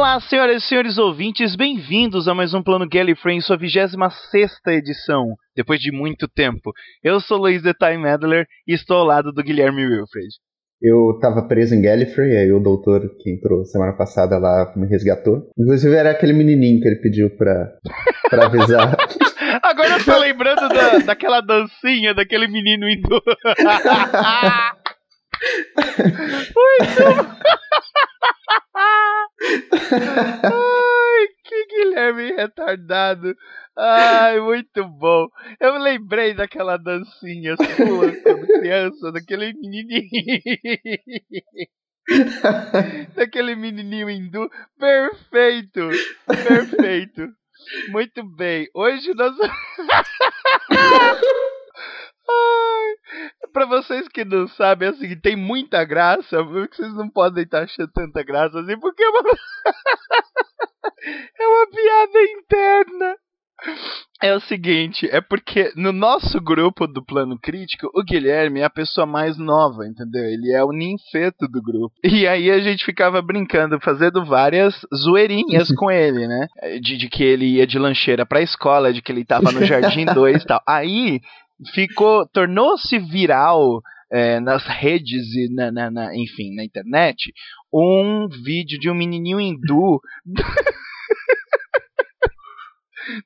Olá, senhoras e senhores ouvintes, bem-vindos a mais um Plano Gallifrey em sua 26 edição, depois de muito tempo. Eu sou Luiz The Time Adler e estou ao lado do Guilherme Wilfred. Eu tava preso em Gallifrey, aí o doutor que entrou semana passada lá me resgatou. Inclusive era aquele menininho que ele pediu pra, pra avisar. Agora eu tô lembrando da, daquela dancinha daquele menino indo. Muito Ai, que Guilherme retardado. Ai, muito bom. Eu lembrei daquela dancinha sua quando criança, daquele menininho. daquele menininho hindu. Perfeito, perfeito. Muito bem. Hoje nós. Pra vocês que não sabem, assim, tem muita graça, vocês não podem estar achando tanta graça assim, porque é uma, é uma piada interna. É o seguinte, é porque no nosso grupo do plano crítico, o Guilherme é a pessoa mais nova, entendeu? Ele é o ninfeto do grupo. E aí a gente ficava brincando, fazendo várias zoeirinhas com ele, né? De, de, que ele ia de lancheira pra escola, de que ele tava no Jardim 2 e tal. Aí ficou, tornou-se viral é, nas redes e na, na, na, enfim, na internet, um vídeo de um menininho hindu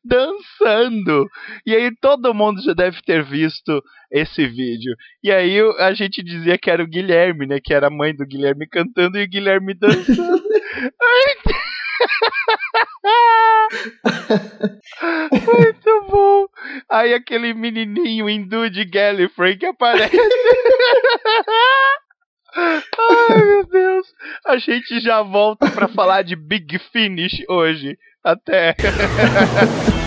dançando. E aí todo mundo já deve ter visto esse vídeo. E aí a gente dizia que era o Guilherme, né? Que era a mãe do Guilherme cantando e o Guilherme dançando. Muito bom. Aí aquele menininho hindu de Gallifrey que aparece. Ai, meu Deus. A gente já volta para falar de Big Finish hoje. Até.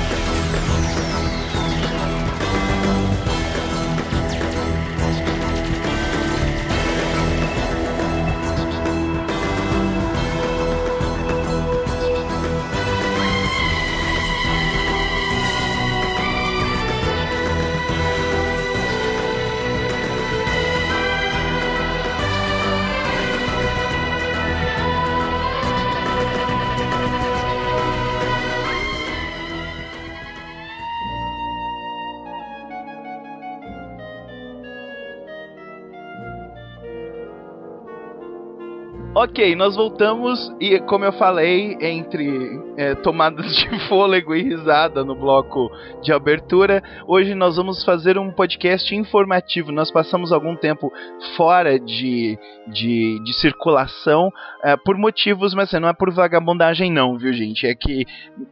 Ok, nós voltamos e, como eu falei, entre é, tomadas de fôlego e risada no bloco de abertura, hoje nós vamos fazer um podcast informativo. Nós passamos algum tempo fora de, de, de circulação é, por motivos, mas assim, não é por vagabundagem, não, viu, gente? É que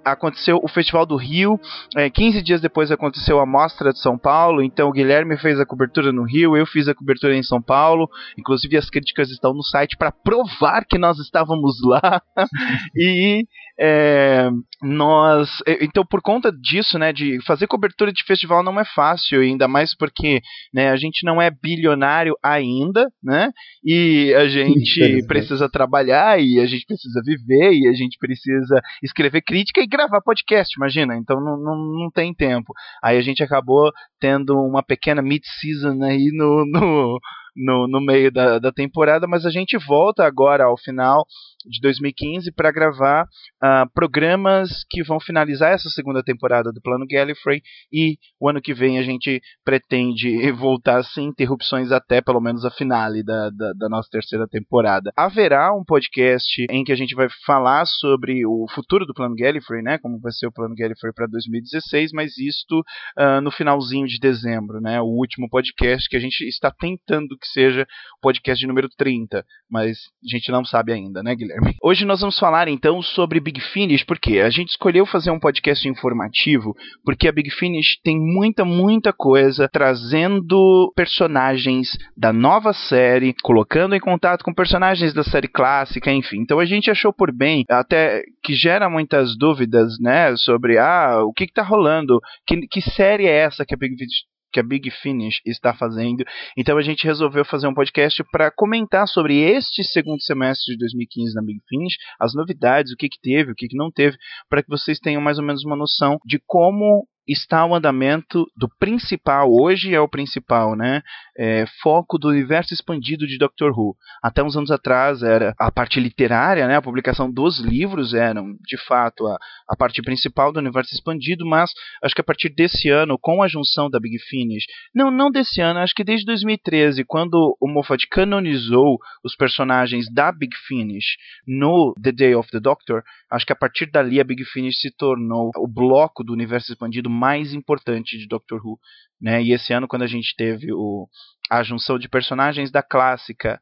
aconteceu o Festival do Rio, é, 15 dias depois aconteceu a Mostra de São Paulo, então o Guilherme fez a cobertura no Rio, eu fiz a cobertura em São Paulo, inclusive as críticas estão no site para provar provar que nós estávamos lá e é, nós então por conta disso né de fazer cobertura de festival não é fácil ainda mais porque né a gente não é bilionário ainda né e a gente precisa trabalhar e a gente precisa viver e a gente precisa escrever crítica e gravar podcast imagina então não, não, não tem tempo. Aí a gente acabou tendo uma pequena mid season aí no, no no, no meio da, da temporada, mas a gente volta agora ao final de 2015 para gravar uh, programas que vão finalizar essa segunda temporada do Plano Gallifrey e o ano que vem a gente pretende voltar sem interrupções até pelo menos a finale da, da, da, nossa terceira temporada. Haverá um podcast em que a gente vai falar sobre o futuro do Plano Gallifrey, né, como vai ser o Plano Gallifrey para 2016, mas isto uh, no finalzinho de dezembro, né, o último podcast que a gente está tentando que seja o podcast de número 30, mas a gente não sabe ainda, né, Guilherme? Hoje nós vamos falar então sobre Big Finish, porque a gente escolheu fazer um podcast informativo, porque a Big Finish tem muita, muita coisa trazendo personagens da nova série, colocando em contato com personagens da série clássica, enfim. Então a gente achou por bem, até que gera muitas dúvidas, né, sobre ah, o que, que tá rolando, que, que série é essa que a Big Finish que a Big Finish está fazendo. Então a gente resolveu fazer um podcast para comentar sobre este segundo semestre de 2015 na Big Finish, as novidades, o que, que teve, o que, que não teve, para que vocês tenham mais ou menos uma noção de como está o andamento do principal, hoje é o principal, né? É, foco do universo expandido de Doctor Who. Até uns anos atrás era a parte literária, né? A publicação dos livros eram, de fato, a, a parte principal do universo expandido, mas acho que a partir desse ano, com a junção da Big Finish, não, não desse ano, acho que desde 2013, quando o Moffat canonizou os personagens da Big Finish no The Day of the Doctor, acho que a partir dali a Big Finish se tornou o bloco do universo expandido mais importante de Doctor Who. Né? E esse ano, quando a gente teve o, a junção de personagens da clássica,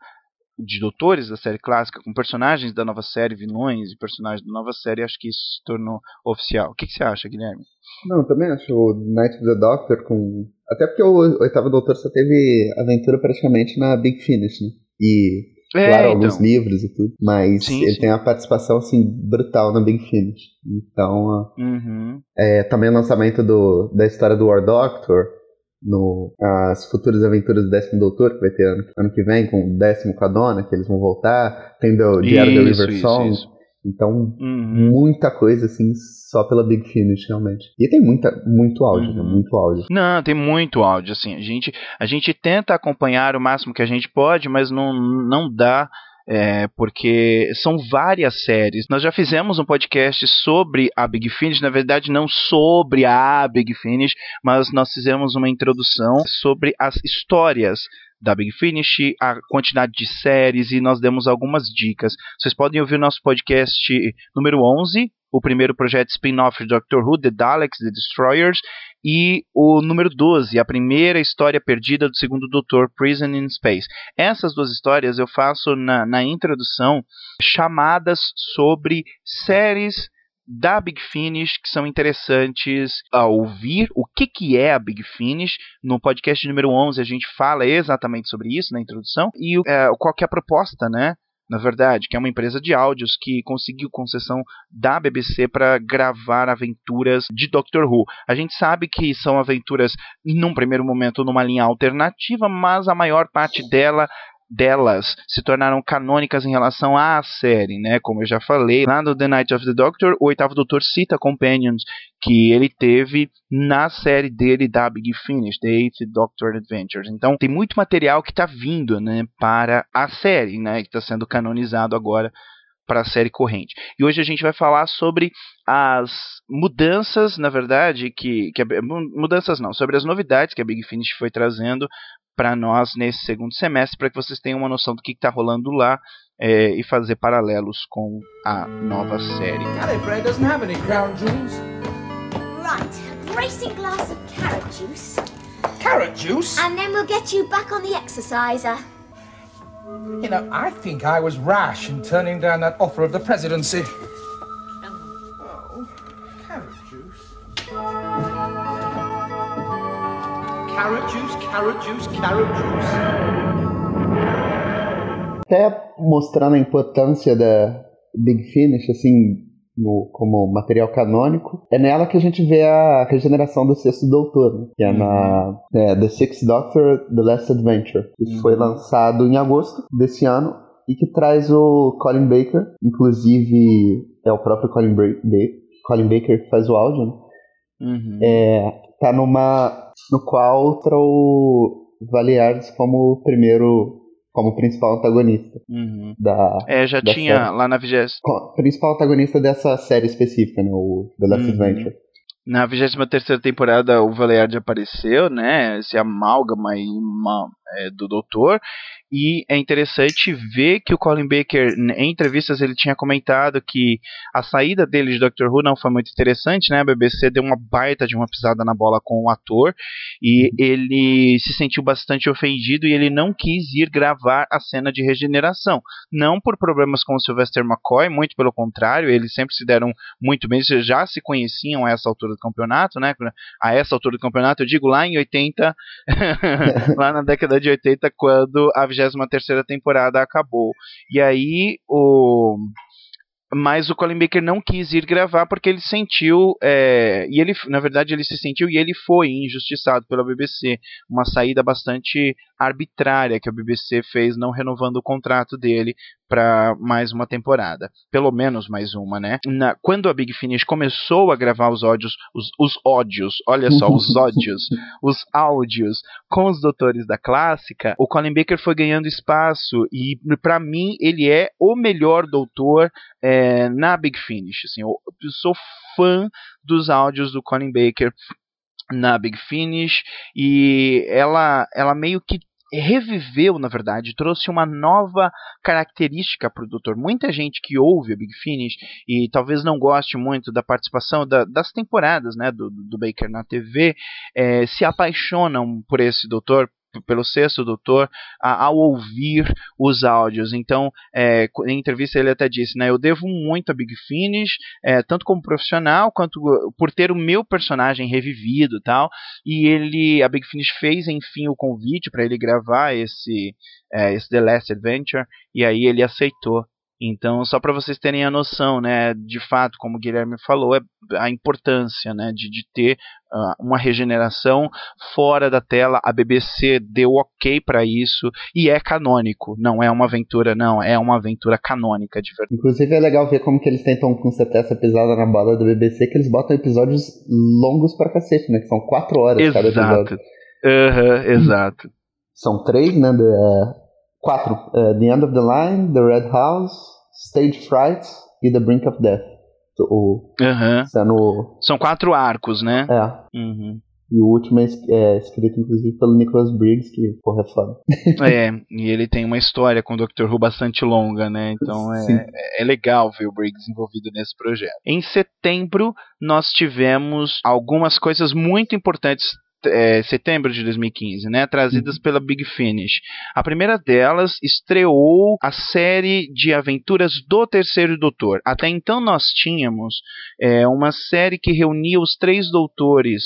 de doutores da série clássica, com personagens da nova série, vilões e personagens da nova série, acho que isso se tornou oficial. O que, que você acha, Guilherme? Não, eu também acho o Night of the Doctor com. Até porque o Oitavo Doutor só teve aventura praticamente na Big Finish, né? E é, claro, então. alguns livros e tudo, mas sim, ele sim. tem uma participação assim brutal na Big Finish. Então, uhum. é, também o lançamento do, da história do War Doctor, no as futuras aventuras do décimo doutor que vai ter ano, ano que vem com o décimo com a dona que eles vão voltar tem o Diário River Song isso, isso. Então uhum. muita coisa assim só pela Big Finish realmente e tem muita muito áudio né? uhum. né? muito áudio não tem muito áudio assim a gente a gente tenta acompanhar o máximo que a gente pode mas não não dá é, porque são várias séries. Nós já fizemos um podcast sobre a Big Finish, na verdade não sobre a Big Finish, mas nós fizemos uma introdução sobre as histórias da Big Finish, a quantidade de séries e nós demos algumas dicas. Vocês podem ouvir nosso podcast número 11, o primeiro projeto spin-off de Doctor Who, The Daleks, The Destroyers, e o número 12, a primeira história perdida do segundo Doutor, Prison in Space. Essas duas histórias eu faço na, na introdução chamadas sobre séries da Big Finish que são interessantes a ouvir. O que, que é a Big Finish? No podcast número 11 a gente fala exatamente sobre isso na introdução e é, qual que é a proposta, né? na verdade, que é uma empresa de áudios que conseguiu concessão da BBC para gravar aventuras de Doctor Who. A gente sabe que são aventuras, num primeiro momento, numa linha alternativa, mas a maior parte dela delas se tornaram canônicas em relação à série, né? Como eu já falei, lá no The Night of the Doctor, o oitavo doutor cita Companions que ele teve na série dele da Big Finish, The Eighth Doctor Adventures. Então, tem muito material que está vindo, né, para a série, né, que está sendo canonizado agora para a série corrente. E hoje a gente vai falar sobre as mudanças, na verdade, que, que a, mudanças não, sobre as novidades que a Big Finish foi trazendo para nós nesse segundo semestre, para que vocês tenham uma noção do que está rolando lá é, e fazer paralelos com a nova série. Gallifrey doesn't have any crown jewels. Right, racing glass of carrot juice. Carrot juice? And then we'll get you back on the exerciser. You know, I think I was rash in turning down that offer of the presidency. Oh, carrot juice carrot juice, carrot juice, carrot juice. Até mostrando a importância da Big Finish, assim, no, como material canônico, é nela que a gente vê a regeneração do sexto doutor, né? que é uhum. na é, The Sixth Doctor, The Last Adventure, que uhum. foi lançado em agosto desse ano e que traz o Colin Baker, inclusive é o próprio Colin, ba Colin Baker que faz o áudio, né? Uhum. É, tá numa. no qual o Valiardes como primeiro. como principal antagonista uhum. da. É, já da tinha série. lá na vigésima. Principal antagonista dessa série específica, né? O The Last uhum. Adventure. Na 23 temporada o Valiard apareceu, né? Esse amálgama aí, uma, é, do Doutor. E é interessante ver que o Colin Baker, em entrevistas, ele tinha comentado que a saída dele de Doctor Who não foi muito interessante, né? A BBC deu uma baita de uma pisada na bola com o ator e ele se sentiu bastante ofendido e ele não quis ir gravar a cena de regeneração. Não por problemas com o Sylvester McCoy, muito pelo contrário, eles sempre se deram muito bem, já se conheciam a essa altura do campeonato, né? A essa altura do campeonato, eu digo lá em 80, lá na década de 80, quando a 23 temporada acabou. E aí o mas o Colin Baker não quis ir gravar porque ele sentiu é, e ele na verdade ele se sentiu e ele foi injustiçado pela BBC uma saída bastante arbitrária que a BBC fez não renovando o contrato dele para mais uma temporada, pelo menos mais uma, né? Na, quando a Big Finish começou a gravar os áudios, os, os ódios, olha só, os ódios, os áudios com os doutores da clássica, o Colin Baker foi ganhando espaço e para mim ele é o melhor doutor é, na Big Finish. Assim, eu, eu sou fã dos áudios do Colin Baker na Big Finish e ela ela meio que reviveu, na verdade, trouxe uma nova característica para o Doutor. Muita gente que ouve a Big Finish e talvez não goste muito da participação da, das temporadas né, do, do Baker na TV, é, se apaixonam por esse Doutor pelo sexto doutor a, ao ouvir os áudios. Então, é, em entrevista ele até disse, né, eu devo muito a Big Finish, é, tanto como profissional quanto por ter o meu personagem revivido, tal. E ele, a Big Finish fez enfim o convite para ele gravar esse, é, esse The Last Adventure e aí ele aceitou. Então, só para vocês terem a noção, né, de fato, como o Guilherme falou, é a importância, né, de, de ter uh, uma regeneração fora da tela. A BBC deu ok para isso e é canônico. Não é uma aventura, não, é uma aventura canônica de verdade. Inclusive é legal ver como que eles tentam consertar essa pisada na bola da BBC, que eles botam episódios longos pra cacete, né, que são quatro horas exato. cada episódio. Uhum, exato. São três, né, é, quatro. Uh, the End of the Line, The Red House, Stage Fright e The Brink of Death. O, uhum. sendo... São quatro arcos, né? É. Uhum. E o último é, é, escrito, inclusive, pelo Nicholas Briggs, que, porra, é foda. é, e ele tem uma história com o Doctor Who bastante longa, né? Então é, é, é, legal ver o Briggs envolvido nesse projeto. Em setembro, nós tivemos algumas coisas muito importantes é, setembro de 2015, né, trazidas uhum. pela Big Finish. A primeira delas estreou a série de aventuras do Terceiro Doutor. Até então nós tínhamos é, uma série que reunia os três doutores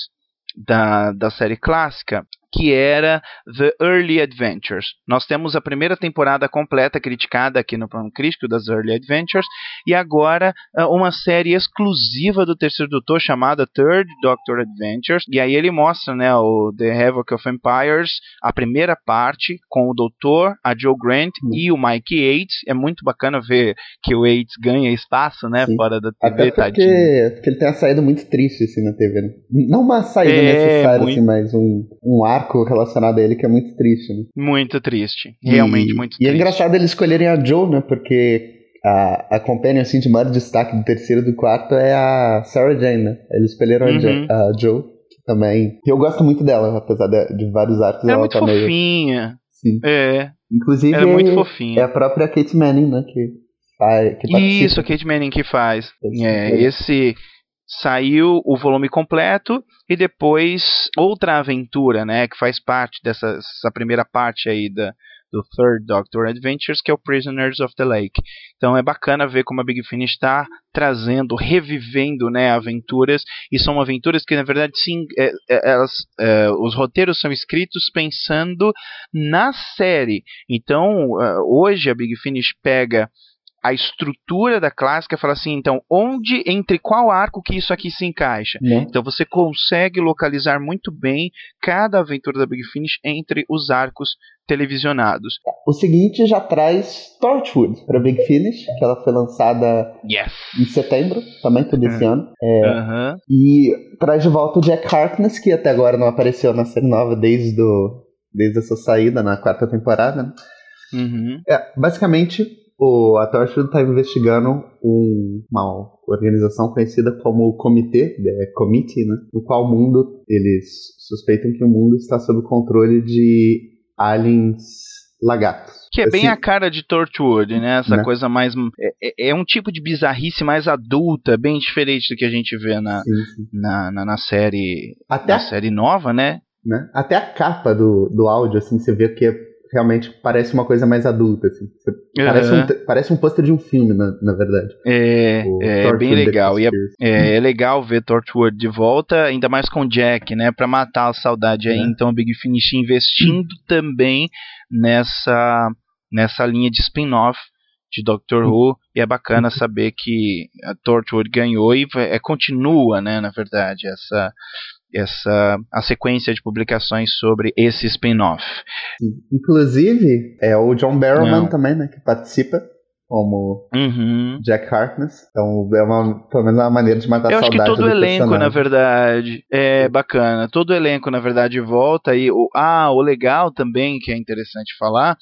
da, da série clássica que era The Early Adventures. Nós temos a primeira temporada completa criticada aqui no plano crítico das Early Adventures e agora ah, uma série exclusiva do Terceiro Doutor chamada Third Doctor Adventures. E aí ele mostra, né, o The Havoc of Empires, a primeira parte com o Doutor, a Joe Grant e o Mike Yates. É muito bacana ver que o Yates ganha espaço, né, Sim. fora da TV, Até porque, porque ele tem uma saída muito triste assim na TV, né? Não uma saída é, necessária muito... assim, mas um, um ar arco relacionado a ele que é muito triste, né? Muito triste. Realmente e, muito triste. E é engraçado eles escolherem a Joe, né? Porque a, a companion assim, de maior destaque do terceiro e do quarto é a Sarah Jane, né? Eles escolheram uhum. a, Joe, que também. Eu gosto muito dela, apesar de, de vários arcos. É ela muito tá fofinha. Meio... Sim. É. Inclusive. é muito fofinha. É a própria Kate Manning, né? Que, faz, que Isso, a Kate Manning que faz. É, esse saiu o volume completo e depois outra aventura, né, que faz parte dessa, primeira parte aí da, do Third Doctor Adventures, que é o Prisoners of the Lake. Então é bacana ver como a Big Finish está trazendo, revivendo, né, aventuras e são aventuras que na verdade sim, é, é, elas, é, os roteiros são escritos pensando na série. Então é, hoje a Big Finish pega a estrutura da clássica fala assim, então, onde, entre qual arco que isso aqui se encaixa? Né? Então você consegue localizar muito bem cada aventura da Big Finish entre os arcos televisionados. O seguinte já traz Torchwood para Big Finish, que ela foi lançada yes. em setembro, também todo esse ano. É. E traz de volta o Jack Harkness, que até agora não apareceu na série nova desde, do, desde a sua saída na quarta temporada. Uhum. É, basicamente, o, a Torchwood está investigando um, uma organização conhecida como Comitê, é, Committee, né? No qual o mundo, eles suspeitam que o mundo está sob controle de aliens lagartos. Que é bem a cara de Torchwood, né? Essa né? coisa mais. É, é, é, um tipo de bizarrice mais adulta, bem diferente do que a gente vê na, sim, sim. na, na, na, série. Até na a, série nova, né? né? Até a capa do, do áudio, assim, você vê que é realmente parece uma coisa mais adulta, assim. Uhum. Parece, um, parece um pôster de um filme, na, na verdade. É, é bem legal. E é, é, é, legal ver Torchwood de volta, ainda mais com Jack, né? Pra matar a saudade aí. É. Então o Big Finish investindo também nessa, nessa linha de spin-off de Doctor Who e é bacana saber que a Torchwood ganhou e é, continua, né, na verdade, essa essa a sequência de publicações sobre esse spin-off. Inclusive, é o John Barrowman também, né, que participa como uhum. Jack Harkness. Então é uma, pelo menos uma maneira de matar Eu a saudade. Eu acho que todo o elenco, na verdade, é bacana. Todo o elenco, na verdade, volta e o, ah, o legal também que é interessante falar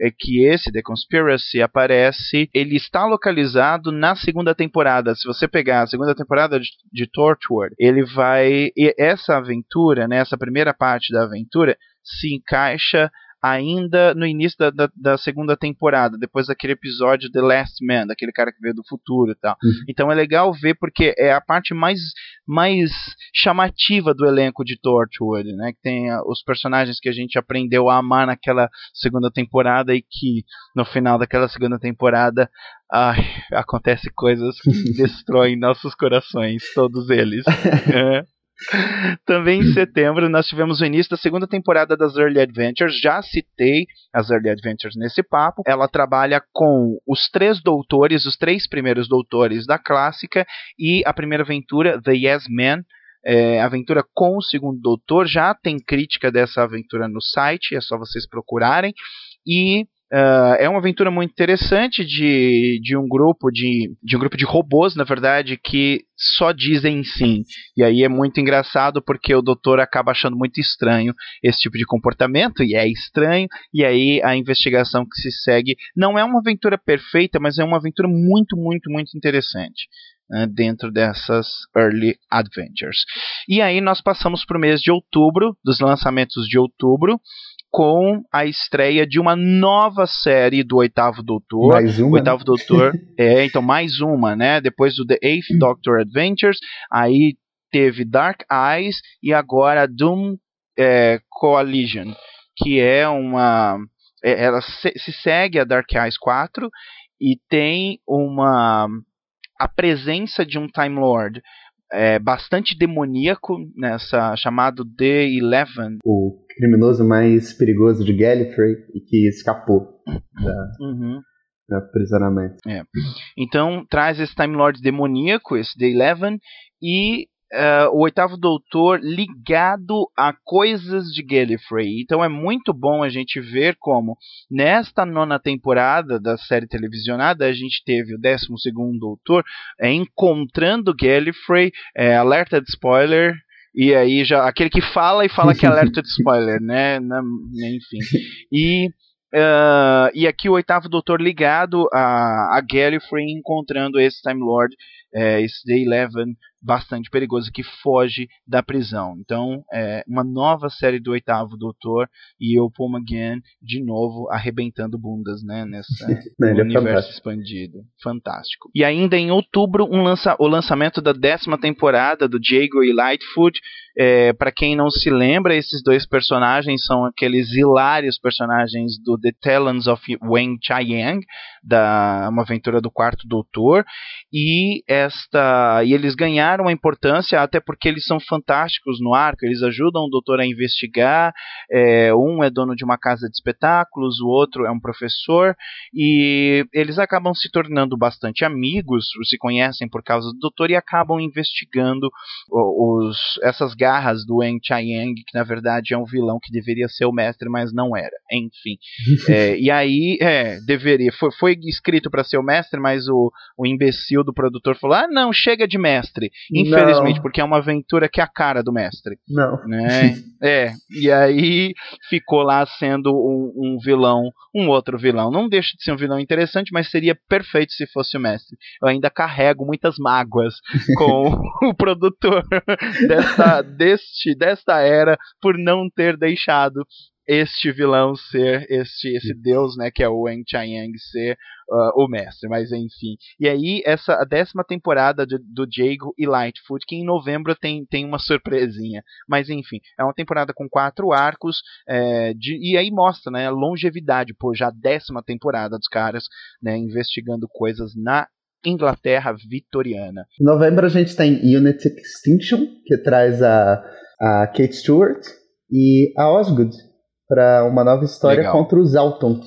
é que esse The Conspiracy aparece, ele está localizado na segunda temporada. Se você pegar a segunda temporada de, de Torchwood, ele vai essa aventura, né, essa primeira parte da aventura se encaixa ainda no início da, da, da, segunda temporada, depois daquele episódio The Last Man, daquele cara que veio do futuro e tal. Uhum. Então é legal ver porque é a parte mais, mais chamativa do elenco de Torchwood, né? Que tem os personagens que a gente aprendeu a amar naquela segunda temporada e que no final daquela segunda temporada ai, acontece coisas que destroem nossos corações, todos eles. é. Também em setembro nós tivemos o início da segunda temporada das Early Adventures. Já citei as Early Adventures nesse papo. Ela trabalha com os três doutores, os três primeiros doutores da clássica e a primeira aventura, The Yes Man. É, aventura com o segundo doutor. Já tem crítica dessa aventura no site, é só vocês procurarem. E Uh, é uma aventura muito interessante de, de um grupo de, de um grupo de robôs, na verdade, que só dizem sim. E aí é muito engraçado porque o doutor acaba achando muito estranho esse tipo de comportamento, e é estranho, e aí a investigação que se segue não é uma aventura perfeita, mas é uma aventura muito, muito, muito interessante. Né, dentro dessas Early Adventures. E aí nós passamos para o mês de outubro, dos lançamentos de outubro, com a estreia de uma nova série do Oitavo Doutor. Mais uma? O Oitavo Doutor, é, então mais uma, né? Depois do The Eighth Doctor Adventures, aí teve Dark Eyes e agora Doom é, Coalition, que é uma é, ela se, se segue a Dark Eyes 4 e tem uma a presença de um Time Lord é, bastante demoníaco nessa chamado The Eleven. O criminoso mais perigoso de Gallifrey e que escapou da, uhum. da aprisionamento. É. Então traz esse Time Lord demoníaco, esse The Eleven, e uh, o oitavo doutor ligado a coisas de Gallifrey. Então é muito bom a gente ver como nesta nona temporada da série televisionada a gente teve o décimo segundo doutor é, encontrando Gallifrey, é, alerta de spoiler. E aí já aquele que fala e fala que é alerta de spoiler, né? Enfim. E Uh, e aqui o oitavo doutor ligado a, a Gallifrey encontrando esse Time Lord, é, esse The Eleven bastante perigoso que foge da prisão. Então, é uma nova série do Oitavo Doutor e o Paul McGann de novo arrebentando bundas, né, nessa Não, é universo é expandido. Fantástico. E ainda em outubro, um lança, o lançamento da décima temporada do Diego e Lightfoot. É, para quem não se lembra, esses dois personagens são aqueles hilários personagens do The Talons of Wang Chiang, da uma aventura do Quarto Doutor, e esta e eles ganharam a importância, até porque eles são fantásticos no arco, eles ajudam o doutor a investigar. É, um é dono de uma casa de espetáculos, o outro é um professor, e eles acabam se tornando bastante amigos, se conhecem por causa do doutor e acabam investigando os, essas garras do Eng Chiang, que na verdade é um vilão que deveria ser o mestre, mas não era. Enfim. é, e aí, é, deveria. Foi, foi escrito para ser o mestre, mas o, o imbecil do produtor falou: ah, não, chega de mestre. Infelizmente, não. porque é uma aventura que é a cara do mestre. Não. Né? é. E aí ficou lá sendo um, um, vilão, um outro vilão. Não deixa de ser um vilão interessante, mas seria perfeito se fosse o mestre. Eu ainda carrego muitas mágoas com o produtor desta, deste, desta era por não ter deixado este vilão ser este esse deus, né, que é o Wang Chiang ser uh, o mestre, mas enfim. E aí essa a décima temporada do, do Jago e Lightfoot, que em novembro tem, tem uma surpresinha, mas enfim, é uma temporada com quatro arcos é, de, e aí mostra, né, a longevidade, pô, já a décima temporada dos caras, né, investigando coisas na Inglaterra vitoriana. Em novembro a gente tem Unit Extinction, que traz a, a Kate Stewart e a Osgood, para uma nova história Legal. contra os Altons.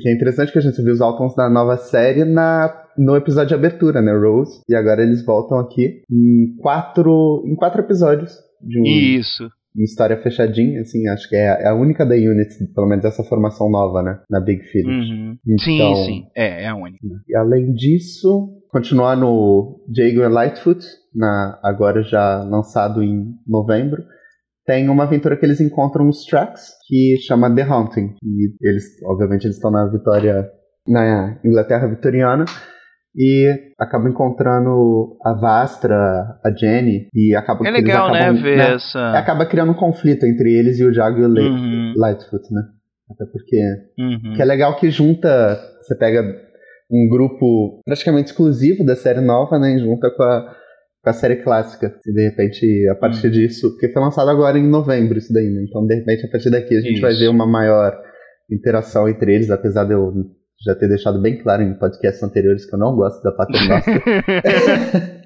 Que é interessante que a gente viu os Altons na nova série na, no episódio de abertura, né? Rose. E agora eles voltam aqui em quatro, em quatro episódios de um, Isso. Uma história fechadinha, assim, acho que é, é a única da Unity, pelo menos essa formação nova, né? Na Big Finish. Uhum. Então, sim, sim. É, é a única. E além disso, continuar no Jago Lightfoot, na, agora já lançado em novembro tem uma aventura que eles encontram nos tracks que chama The Haunting. E eles, obviamente, eles estão na Vitória, na Inglaterra vitoriana. E acabam encontrando a Vastra, a Jenny, e acaba É legal, né, acabam, né, ver né, essa... Acaba criando um conflito entre eles e o Jago e o uhum. Lightfoot, né? Até porque... Uhum. Que é legal que junta... Você pega um grupo praticamente exclusivo da série nova, né? Junta com a com a série clássica. E de repente, a partir hum. disso, porque foi lançado agora em novembro isso daí, né? Então, de repente, a partir daqui a gente isso. vai ver uma maior interação entre eles, apesar de eu já ter deixado bem claro em podcasts anteriores que eu não gosto da Paternoster.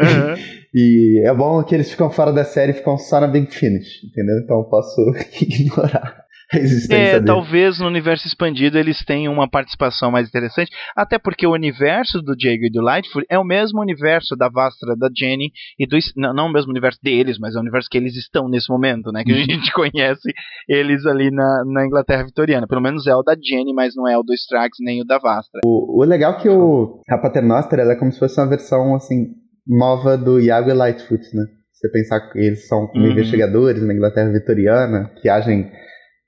uhum. E é bom que eles ficam fora da série e ficam só na Big Finish, entendeu? Então eu posso ignorar a existência é, dele. talvez no universo expandido eles tenham uma participação mais interessante, até porque o universo do Diego e do Lightfoot é o mesmo universo da Vastra, da Jenny e do não, não o mesmo universo deles, mas é o universo que eles estão nesse momento, né? Que a uhum. gente conhece eles ali na, na Inglaterra vitoriana. Pelo menos é o da Jenny, mas não é o do Strax nem o da Vastra. O, o legal é que o a Paternoster ela é como se fosse uma versão assim nova do Iago e Lightfoot, né? Você pensar que eles são uhum. investigadores na Inglaterra vitoriana, que agem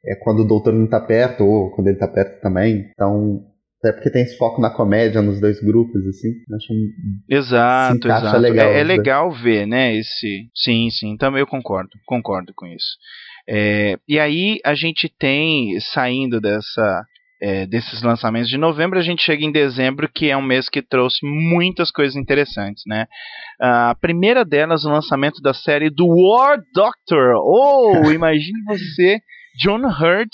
é quando o doutor não tá perto, ou quando ele tá perto também. Então, até porque tem esse foco na comédia nos dois grupos, assim. Acho exato, exato. Legal, é, é legal ver, né? Esse. Sim, sim. Também eu concordo. Concordo com isso. É, e aí a gente tem, saindo dessa. É, desses lançamentos de novembro, a gente chega em dezembro, que é um mês que trouxe muitas coisas interessantes, né? A primeira delas, o lançamento da série do War Doctor. Oh, imagine você John Hurt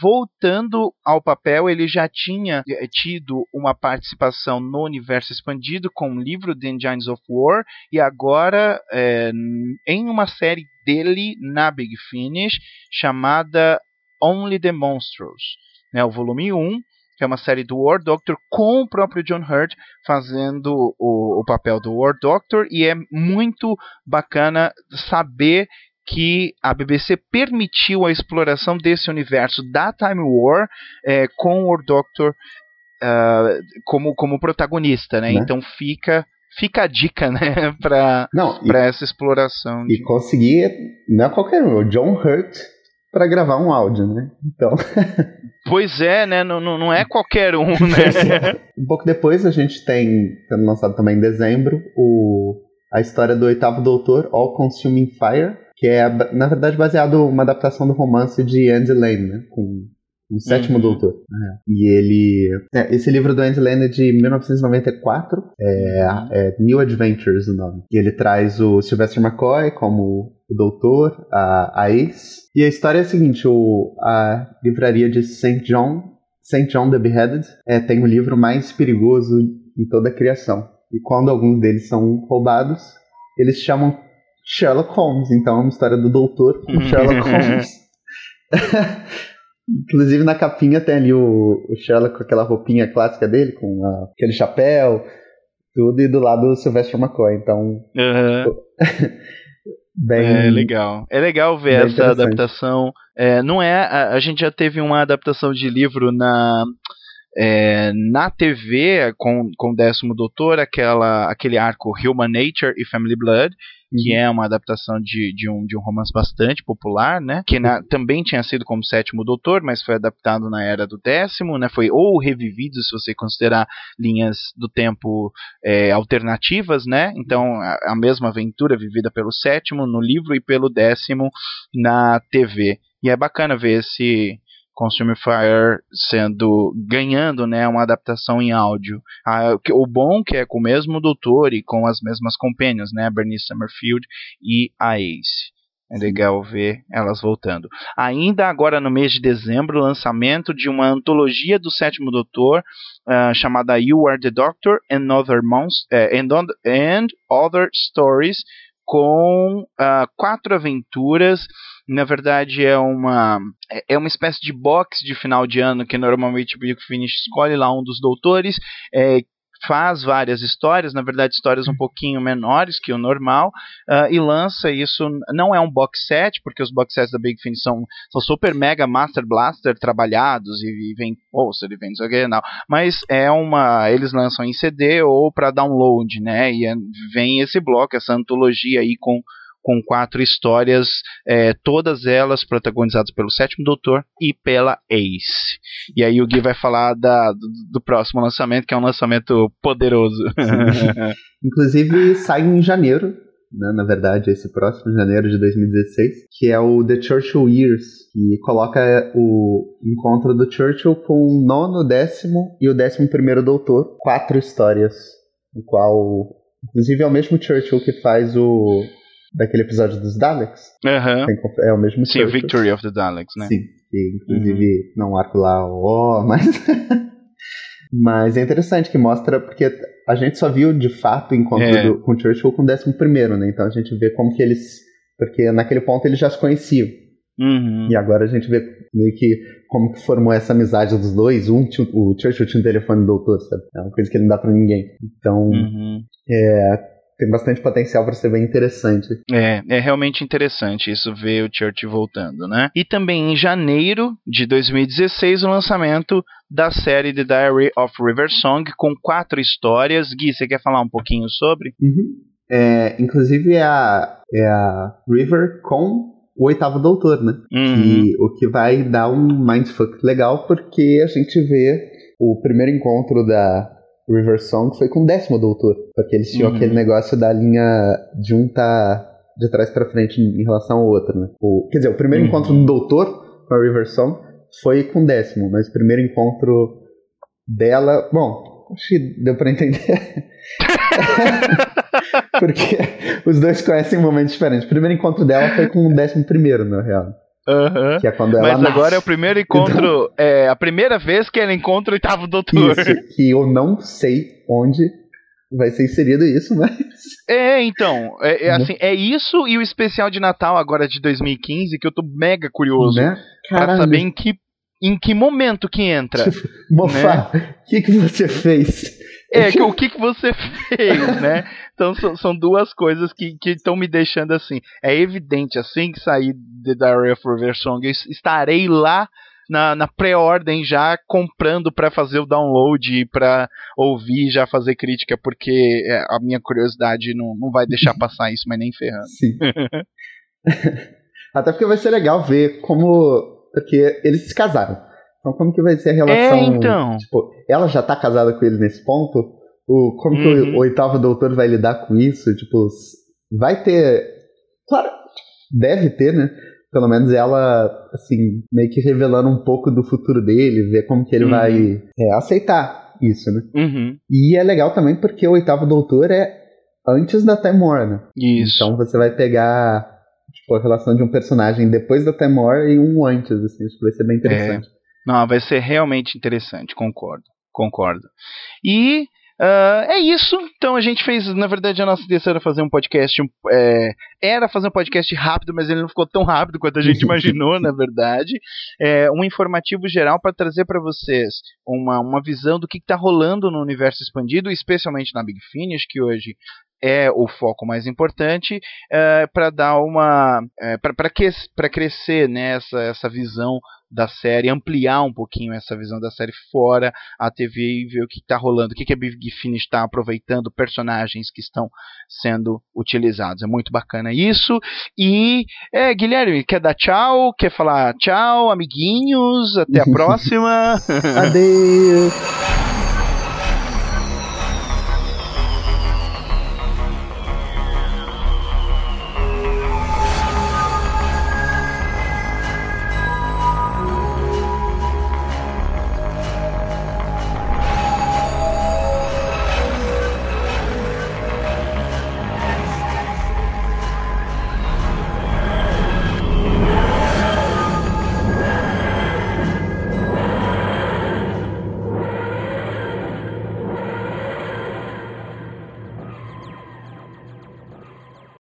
voltando ao papel, ele já tinha eh, tido uma participação no universo expandido com o livro The Engines of War e agora é, em uma série dele na Big Finish chamada Only the Monsters, né, o volume 1 que é uma série do War Doctor com o próprio John Hurt fazendo o, o papel do War Doctor e é muito bacana saber que a BBC permitiu a exploração desse universo da Time War é, com o Doctor uh, como, como protagonista, né? né? Então fica fica a dica, né, para essa exploração. E de... conseguir não é qualquer um, o John Hurt para gravar um áudio, né? Então. pois é, né? Não, não é qualquer um, né? um pouco depois a gente tem, tendo lançado também em dezembro, o a história do oitavo doutor, All Consuming Fire, que é, na verdade, baseado uma adaptação do romance de Andy Lane, né? Com o sétimo uhum. doutor. É. E ele. É, esse livro do Andy Lane é de 1994. É, uhum. é, New Adventures o nome. E ele traz o Sylvester McCoy como o doutor, a, a Ace. E a história é a seguinte: o, a livraria de St. John, St. John the Beheaded, é, tem o livro mais perigoso em toda a criação. E quando alguns deles são roubados, eles chamam Sherlock Holmes. Então é uma história do doutor com Sherlock Holmes. Inclusive na capinha tem ali o, o, Sherlock com aquela roupinha clássica dele, com a, aquele chapéu, tudo, e do lado o Sylvester McCoy. Então. Uhum. bem. É legal. É legal ver essa adaptação. É, não é. A, a, gente já teve uma adaptação de livro na. É, na TV com, com o décimo doutor, aquela, aquele arco Human Nature e Family Blood, que uhum. é uma adaptação de, de, um, de um romance bastante popular, né? Que na, também tinha sido como Sétimo Doutor, mas foi adaptado na era do décimo, né? Foi ou revivido, se você considerar linhas do tempo é, alternativas, né? Então, a, a mesma aventura vivida pelo sétimo no livro e pelo décimo na TV. E é bacana ver esse Consumer Fire sendo ganhando né, uma adaptação em áudio. Ah, o bom que é com o mesmo doutor e com as mesmas companions, né, Bernice Summerfield e a Ace. É legal ver elas voltando. Ainda agora no mês de dezembro, o lançamento de uma antologia do Sétimo Doutor uh, chamada You Are the Doctor and Other, Monst uh, and, and Other Stories com uh, quatro aventuras na verdade é uma é uma espécie de box de final de ano que normalmente o Big Finish escolhe lá um dos doutores é, faz várias histórias, na verdade histórias um pouquinho menores que o normal, uh, e lança isso, não é um box set, porque os box sets da Big Finish são, são super mega master blaster trabalhados, e, e vem poster, e vem isso aqui, não, mas é uma, eles lançam em CD ou para download, né, e é, vem esse bloco, essa antologia aí com com quatro histórias, é, todas elas protagonizadas pelo Sétimo Doutor e pela Ace. E aí o Gui vai falar da, do, do próximo lançamento, que é um lançamento poderoso. Inclusive sai em janeiro, né, na verdade, esse próximo janeiro de 2016, que é o The Churchill Years, que coloca o encontro do Churchill com o nono, décimo e o décimo primeiro doutor, quatro histórias, no qual, inclusive, é o mesmo Churchill que faz o daquele episódio dos Daleks. Uhum. é o mesmo Sim, Churchill. Victory of the Daleks, né? Sim, que inclusive uhum. não arco lá, ó, oh, mas... mas é interessante que mostra, porque a gente só viu de fato o encontro é. do, com o Churchill com o 11 primeiro, né? Então a gente vê como que eles... Porque naquele ponto eles já se conheciam. Uhum. E agora a gente vê meio que como que formou essa amizade dos dois. Um o Churchill tinha um telefone do doutor, sabe? É uma coisa que ele não dá pra ninguém. Então, uhum. é, tem bastante potencial para ser bem interessante. É, é realmente interessante isso ver o Church voltando, né? E também em janeiro de 2016 o lançamento da série The Diary of River Song com quatro histórias. Gui, você quer falar um pouquinho sobre? Uhum. É, inclusive é a, é a River com o oitavo doutor, né? Uhum. E o que vai dar um mindfuck legal porque a gente vê o primeiro encontro da River Song foi com o décimo doutor. Porque eles tinham uhum. aquele negócio da linha de um tá de trás para frente em relação ao outro, né? O, quer dizer, o primeiro uhum. encontro do doutor com a River Song foi com o décimo, mas o primeiro encontro dela. Bom, acho que deu pra entender. Porque os dois conhecem momentos diferentes. O primeiro encontro dela foi com o décimo primeiro, na real. Uhum. Que é quando ela Mas nasce. agora é o primeiro encontro. Então... É a primeira vez que ela encontra o oitavo doutor. Isso, que eu não sei onde vai ser inserido isso, mas. É, então. É, é, assim, é isso e o especial de Natal agora de 2015 que eu tô mega curioso né? pra saber em que, em que momento que entra. Mofá, né? o que, que você fez? É, o que, que você fez, né? Então são, são duas coisas que estão me deixando assim. É evidente, assim que sair The Diary of River Song, eu estarei lá na, na pré-ordem já comprando para fazer o download e para ouvir já fazer crítica, porque é, a minha curiosidade não, não vai deixar passar isso, mas nem ferrando. Sim. Até porque vai ser legal ver como. Porque eles se casaram. Então, como que vai ser a relação? É, então. Tipo, ela já tá casada com ele nesse ponto? O, como uhum. que o, uhum. o oitavo doutor vai lidar com isso? Tipo, vai ter. Claro, deve ter, né? Pelo menos ela, assim, meio que revelando um pouco do futuro dele, ver como que ele uhum. vai é, aceitar isso, né? Uhum. E é legal também porque o oitavo doutor é antes da Time War, né? Isso. Então você vai pegar tipo, a relação de um personagem depois da Time War e um antes, assim, acho que vai ser bem interessante. É. Não, vai ser realmente interessante, concordo. Concordo. E Uh, é isso. Então a gente fez, na verdade, a nossa intenção era fazer um podcast. Um, é, era fazer um podcast rápido, mas ele não ficou tão rápido quanto a gente imaginou, na verdade. É, um informativo geral para trazer para vocês uma, uma visão do que está rolando no universo expandido, especialmente na Big Finish, que hoje é o foco mais importante é, para dar uma é, para que, crescer né, essa, essa visão da série, ampliar um pouquinho essa visão da série fora a TV e ver o que está rolando, o que, que a Big Finish está aproveitando, personagens que estão sendo utilizados. É muito bacana isso. E, é, Guilherme, quer dar tchau? Quer falar tchau, amiguinhos? Até a próxima. Adeus. you.